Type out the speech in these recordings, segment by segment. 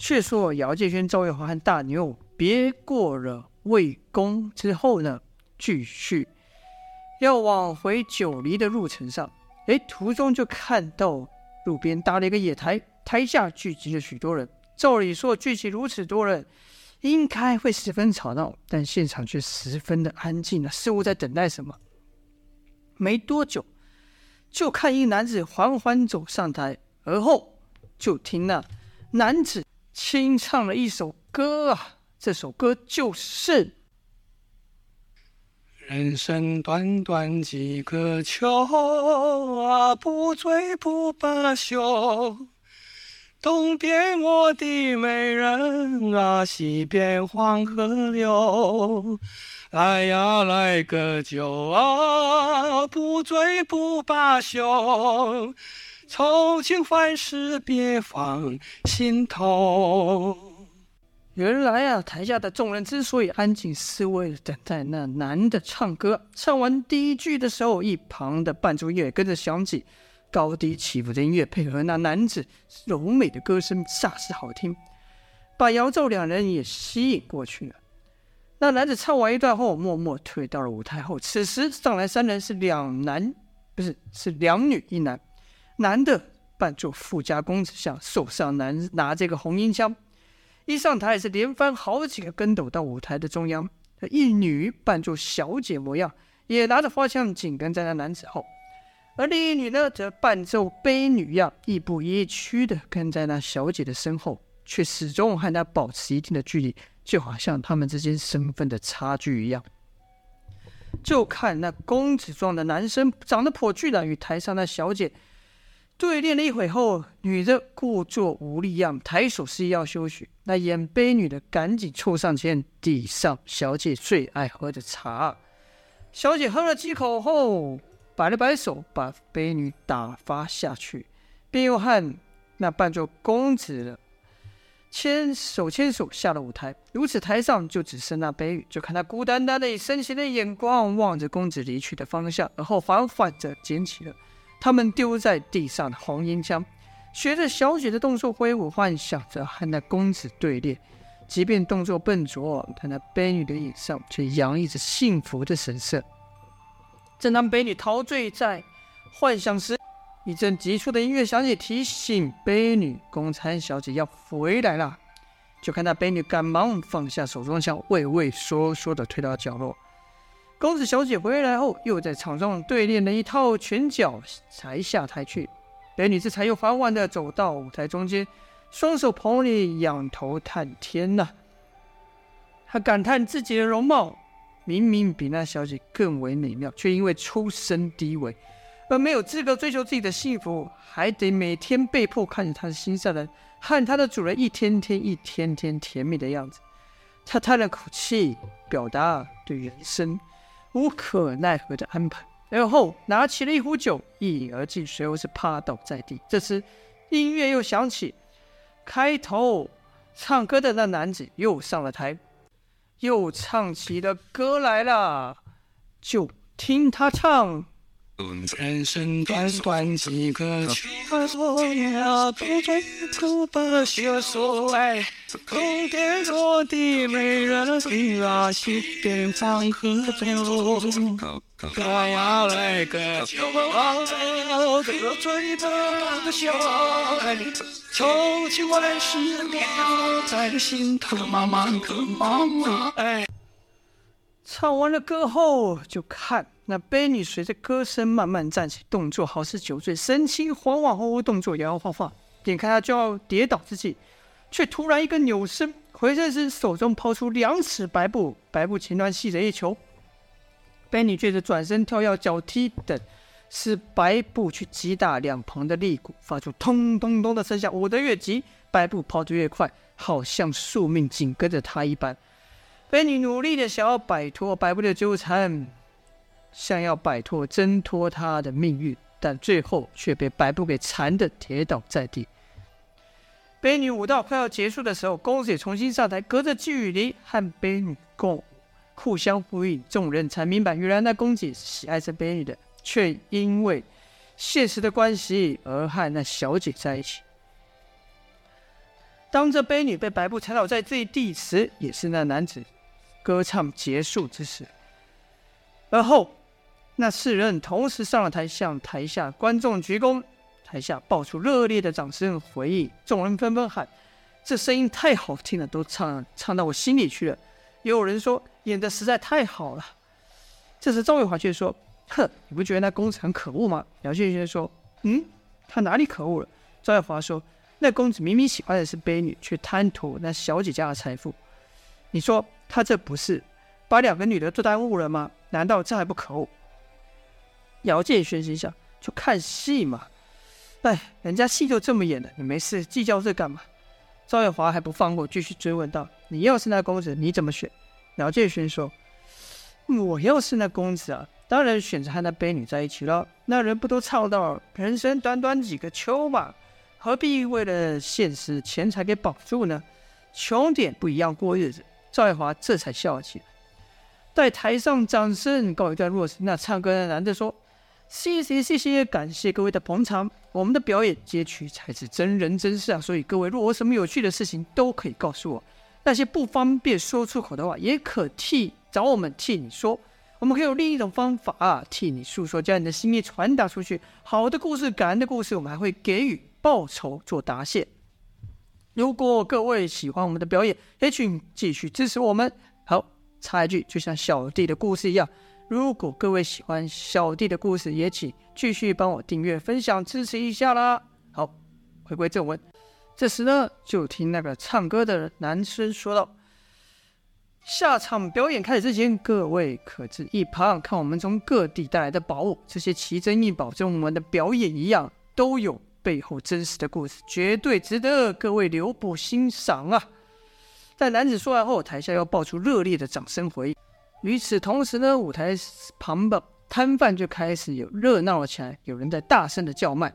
却说姚建轩、赵月华和大牛别过了魏宫之后呢，继续要往回九黎的路程上。哎，途中就看到路边搭了一个野台，台下聚集了许多人。照理说，聚集如此多人，应该会十分吵闹，但现场却十分的安静了，似乎在等待什么。没多久，就看一男子缓缓走上台，而后就听那男子清唱了一首歌啊，这首歌就是。人生短短几个秋啊，不醉不罢休。东边我的美人啊，西边黄河流。来呀，来个酒啊，不醉不罢休。愁情烦事别放心头。原来啊，台下的众人之所以安静，是为了等待那男的唱歌。唱完第一句的时候，一旁的伴奏乐跟着响起，高低起伏的音乐配合那男子柔美的歌声，煞是好听，把姚奏两人也吸引过去了。那男子唱完一段后，默默退到了舞台后。此时上来三人是两男，不是，是两女一男。男的扮作富家公子相，手上拿拿这个红缨枪。一上台是连翻好几个跟斗到舞台的中央，一女扮作小姐模样，也拿着花枪紧跟在那男子后，而另一女呢，则扮作婢女样，亦步亦趋的跟在那小姐的身后，却始终和她保持一定的距离，就好像他们之间身份的差距一样。就看那公子状的男生长得颇巨大，与台上那小姐。对练了一会后，女的故作无力样，抬手示意要休息。那演悲女的赶紧凑上前，递上小姐最爱喝的茶。小姐喝了几口后，摆了摆手，把悲女打发下去，便又和那扮作公子的牵手牵手下了舞台。如此，台上就只剩那悲女，就看她孤单单的以深情的眼光望着公子离去的方向，而后缓缓地捡起了。他们丢在地上的红缨枪，学着小姐的动作挥舞，幻想着和那公子对练。即便动作笨拙，但那婢女的脸上却洋溢着幸福的神色。正当婢女陶醉在幻想时，一阵急促的音乐响起，提醒婢女公参小姐要回来了。就看那婢女赶忙放下手中枪，畏畏缩缩地退到角落。公子小姐回来后，又在场上对练了一套拳脚，才下台去。婢女这才又缓缓地走到舞台中间，双手捧脸，仰头叹天呐。她感叹自己的容貌明明比那小姐更为美妙，却因为出身低微，而没有资格追求自己的幸福，还得每天被迫看着她的心上人和她的主人一天天、一天天甜蜜的样子。她叹了口气，表达对人生。无可奈何的安排，而后拿起了一壶酒，一饮而尽，随后是趴倒在地。这时，音乐又响起，开头唱歌的那男子又上了台，又唱起了歌来了。就听他唱。人生短短几个秋呀，不醉不罢休。哎，东边我的美人，西边黄河流。来呀，来个酒啊，不醉不罢休。从今万事别在心头，妈妈可妈妈哎。唱完了歌后，就看那婢女随着歌声慢慢站起，动作好似酒醉，神情恍恍惚惚，动作摇摇晃晃。眼看她就要跌倒之际，却突然一个扭身，回身时手中抛出两尺白布，白布前端系着一球。婢女接着转身跳跃、脚踢等，使白布去击打两旁的肋骨，发出咚咚咚的声响。舞得越急，白布抛得越快，好像宿命紧跟着她一般。婢女努力的想要摆脱白布的纠缠，想要摆脱挣脱他的命运，但最后却被白布给缠得跌倒在地。悲女舞蹈快要结束的时候，公子也重新上台，隔着距离和悲女共舞，互相呼应。众人才明白，原来那公子是喜爱这悲女的，却因为现实的关系而和那小姐在一起。当这悲女被白布缠倒在这地时，也是那男子歌唱结束之时。而后，那四人同时上了台，向台下观众鞠躬，台下爆出热烈的掌声回应。众人纷纷喊：“这声音太好听了，都唱唱到我心里去了。”也有人说：“演得实在太好了。”这时赵月华却说：“哼，你不觉得那公子很可恶吗？”姚建轩说：“嗯，他哪里可恶了？”赵月华说：“那公子明明喜欢的是卑女，却贪图那小姐家的财富。你说他这不是把两个女的都耽误了吗？难道这还不可恶？”姚建轩心想：“就看戏嘛，哎，人家戏就这么演的，你没事计较这干嘛？”赵月华还不放过，继续追问道：“你要是那公子，你怎么选？”姚建轩说：“我要是那公子啊，当然选择和那悲女在一起了。那人不都唱到‘人生短短几个秋’嘛？何必为了现实钱财给绑住呢？穷点不一样过日子。”赵月华这才笑了起来。待台上掌声告一段落时，那唱歌的男的说。谢谢谢谢，感谢各位的捧场。我们的表演接取才是真人真事啊，所以各位若有什么有趣的事情，都可以告诉我。那些不方便说出口的话，也可替找我们替你说。我们可以有另一种方法啊，替你诉说，将你的心意传达出去。好的故事，感恩的故事，我们还会给予报酬做答谢。如果各位喜欢我们的表演，也请继续支持我们。好，插一句，就像小弟的故事一样。如果各位喜欢小弟的故事，也请继续帮我订阅、分享、支持一下啦。好，回归正文。这时呢，就听那个唱歌的男生说道：“下场表演开始之前，各位可至一旁看我们从各地带来的宝物。这些奇珍异宝，跟我们的表演一样，都有背后真实的故事，绝对值得各位留步欣赏啊！”在男子说完后，台下又爆出热烈的掌声回应。与此同时呢，舞台旁的摊贩就开始有热闹了起来，有人在大声的叫卖。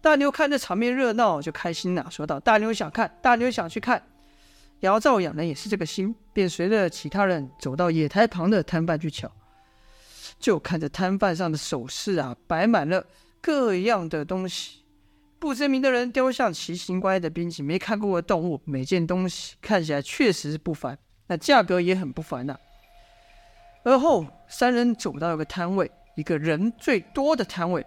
大牛看着场面热闹，就开心了，说道：“大牛想看，大牛想去看。”姚兆养呢也是这个心，便随着其他人走到野台旁的摊贩去瞧。就看着摊贩上的首饰啊，摆满了各样的东西，不知名的人雕像、奇形怪的兵器、没看过的动物，每件东西看起来确实是不凡，那价格也很不凡呐、而后，三人走到一个摊位，一个人最多的摊位。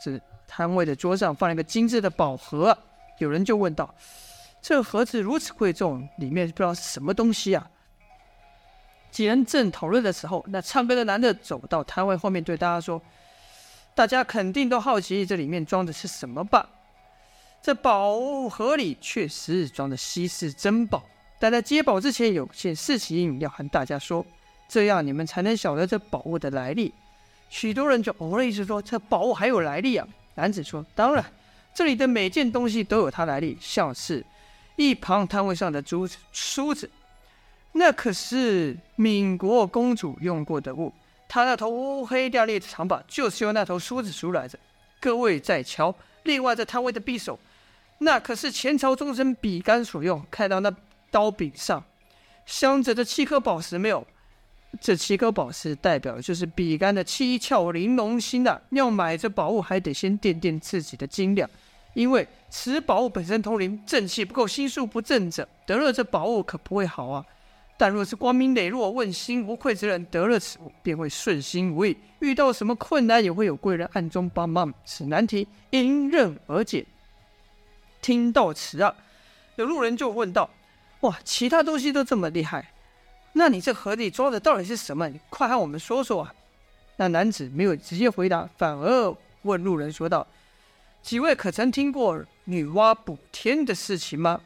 是摊位的桌上放了一个精致的宝盒。有人就问道：“这盒子如此贵重，里面不知道是什么东西啊？”几人正讨论的时候，那唱歌的男的走到摊位后面，对大家说：“大家肯定都好奇这里面装的是什么吧？这宝盒里确实装的稀世珍宝，但在接宝之前，有件事情要和大家说。”这样你们才能晓得这宝物的来历。许多人就哦了一声说：“这宝物还有来历啊？”男子说：“当然，这里的每件东西都有它来历。像是一旁摊位上的珠子、梳子，那可是闽国公主用过的物。她那头乌黑亮丽的长发，就是用那头梳子梳来的。各位再瞧，另外这摊位的匕首，那可是前朝忠臣比干所用。看到那刀柄上镶着的七颗宝石没有？”这七颗宝石代表的就是比干的七窍玲珑心呐。要买这宝物，还得先掂掂自己的斤两，因为此宝物本身通灵，正气不够，心术不正者得了这宝物可不会好啊。但若是光明磊落、问心无愧之人得了此物，便会顺心如意。遇到什么困难，也会有贵人暗中帮忙，此难题迎刃而解。听到此啊，有路人就问道：“哇，其他东西都这么厉害？”那你这盒里装的到底是什么？你快和我们说说啊！那男子没有直接回答，反而问路人说道：“几位可曾听过女娲补天的事情吗？”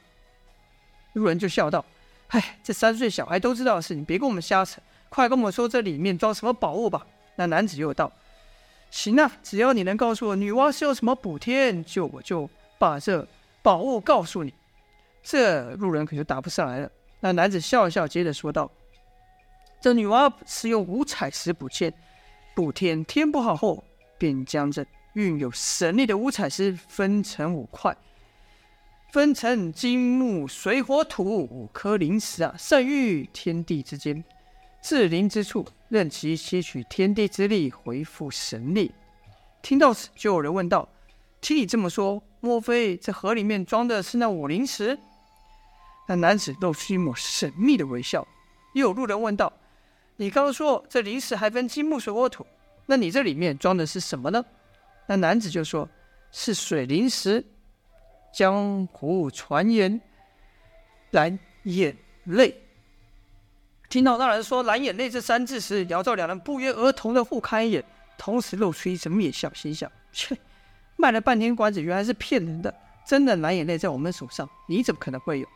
路人就笑道：“唉，这三岁小孩都知道的事，你别跟我们瞎扯，快跟我们说这里面装什么宝物吧。”那男子又道：“行啊，只要你能告诉我女娲是用什么补天，就我就把这宝物告诉你。”这路人可就答不上来了。那男子笑笑，接着说道。这女娲是用五彩石补天，补天天不好后，便将这运有神力的五彩石分成五块，分成金木水火土五颗灵石啊，散于天地之间，至灵之处，任其吸取天地之力，恢复神力。听到此，就有人问道：“听你这么说，莫非这河里面装的是那五灵石？”那男子露出一抹神秘的微笑。又有路人问道：“你刚刚说这灵石还分金木水火土，那你这里面装的是什么呢？”那男子就说：“是水灵石。”江湖传言，蓝眼泪。听到那人说“蓝眼泪”这三字时，姚兆两人不约而同的互看一眼，同时露出一声蔑笑，心想：“切，卖了半天关子，原来是骗人的。真的蓝眼泪在我们手上，你怎么可能会有？”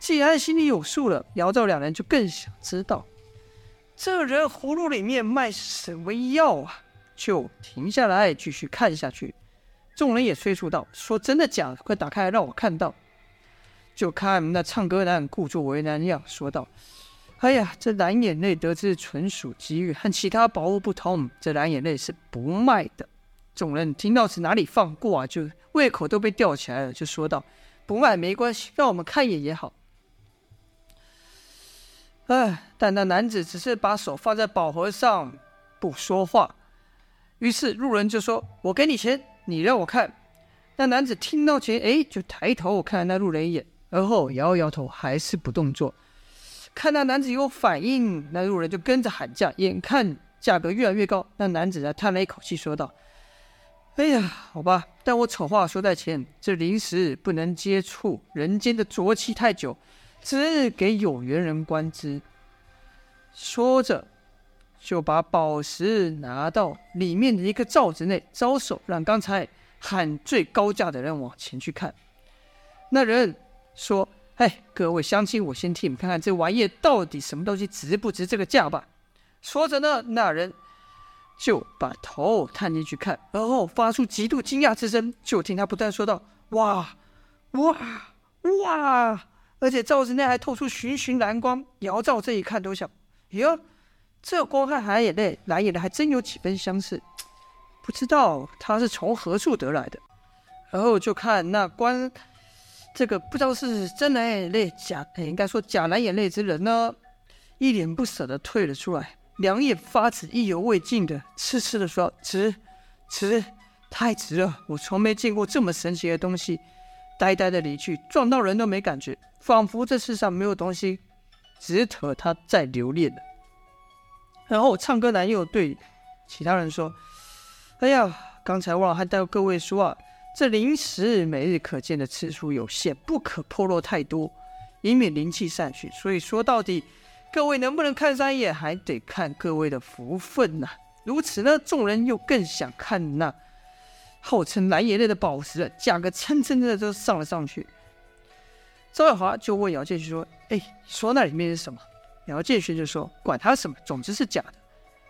既然心里有数了，姚兆两人就更想知道，这人葫芦里面卖什么药啊？就停下来继续看下去。众人也催促道：“说真的假的？快打开让我看到。”就看那唱歌男故作为难样说道。哎呀，这蓝眼泪得知纯属机遇，和其他宝物不同，这蓝眼泪是不卖的。众人听到此哪里放过啊？就胃口都被吊起来了，就说道：“不卖没关系，让我们看一眼也好。”哎，但那男子只是把手放在宝盒上，不说话。于是路人就说：“我给你钱，你让我看。”那男子听到钱，哎，就抬头看了那路人一眼，而后摇摇头，还是不动作。看那男子有反应，那路人就跟着喊价。眼看价格越来越高，那男子呢叹了一口气，说道：“哎呀，好吧，但我丑话说在前，这灵石不能接触人间的浊气太久，只给有缘人观之。”说着，就把宝石拿到里面的一个罩子内，招手让刚才喊最高价的人往前去看。那人说。哎，各位乡亲，我先替你们看看这玩意到底什么东西，值不值这个价吧。说着呢，那人就把头探进去看，然后发出极度惊讶之声。就听他不断说道：“哇，哇，哇！”而且罩子内还透出寻寻蓝光。姚照这一看都想：“哟，这光和蓝眼泪，蓝眼泪还真有几分相似。不知道他是从何处得来的。”然后就看那关。这个不知道是真蓝眼泪假，应该说假蓝眼泪之人呢，一脸不舍的退了出来，两眼发直，意犹未尽的痴痴的说：“值，值，太值了！我从没见过这么神奇的东西。”呆呆的离去，撞到人都没感觉，仿佛这世上没有东西值得他再留恋了。然后唱歌男又对其他人说：“哎呀，刚才忘了还带各位说啊。”这灵石每日可见的次数有限，不可破落太多，以免灵气散去。所以说到底，各位能不能看上一眼，还得看各位的福分呐、如此呢，众人又更想看那号称蓝眼泪的宝石，价格蹭蹭蹭的都上了上去。赵月华就问姚建勋说：“哎，说那里面是什么？”姚建勋就说：“管他什么，总之是假的。”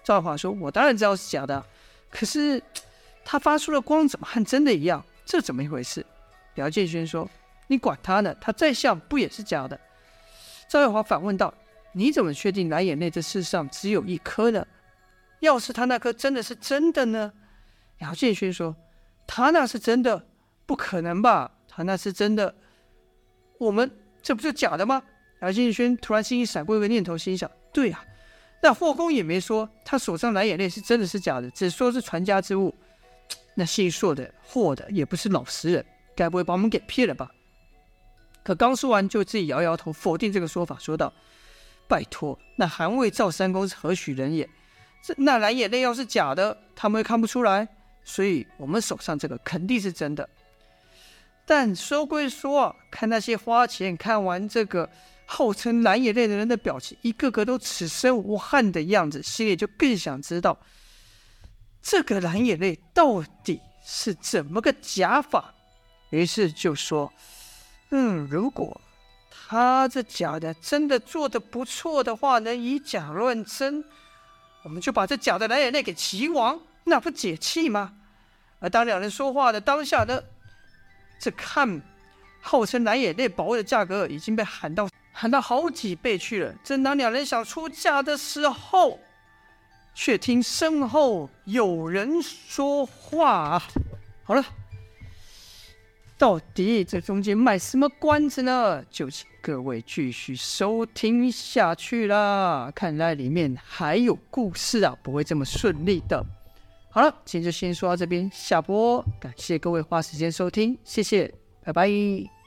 赵耀华说：“我当然知道是假的，可是他发出的光怎么和真的一样？”这怎么一回事？姚建勋说：“你管他呢，他再像不也是假的？”赵月华反问道：“你怎么确定蓝眼泪这世上只有一颗呢？要是他那颗真的是真的呢？”姚建勋说：“他那是真的，不可能吧？他那是真的，我们这不是假的吗？”姚建勋突然心里闪过一个念头，心想：“对呀，那霍公也没说他手上蓝眼泪是真的是假的，只说是传家之物。”那姓硕的霍的也不是老实人，该不会把我们给骗了吧？可刚说完，就自己摇摇头否定这个说法，说道：“拜托，那韩魏赵三公是何许人也？这那蓝眼泪要是假的，他们会看不出来。所以我们手上这个肯定是真的。但说归说，看那些花钱看完这个号称蓝眼泪的人的表情，一个个都此生无憾的样子，心里就更想知道。”这个蓝眼泪到底是怎么个假法？于是就说：“嗯，如果他这假的真的做的不错的话，能以假乱真，我们就把这假的蓝眼泪给齐王，那不解气吗？”而当两人说话的当下呢，这看号称蓝眼泪宝物的价格已经被喊到喊到好几倍去了。正当两人想出价的时候，却听身后有人说话。好了，到底这中间卖什么关子呢？就请各位继续收听下去啦。看来里面还有故事啊，不会这么顺利的。好了，今天就先说到这边，下播。感谢各位花时间收听，谢谢，拜拜。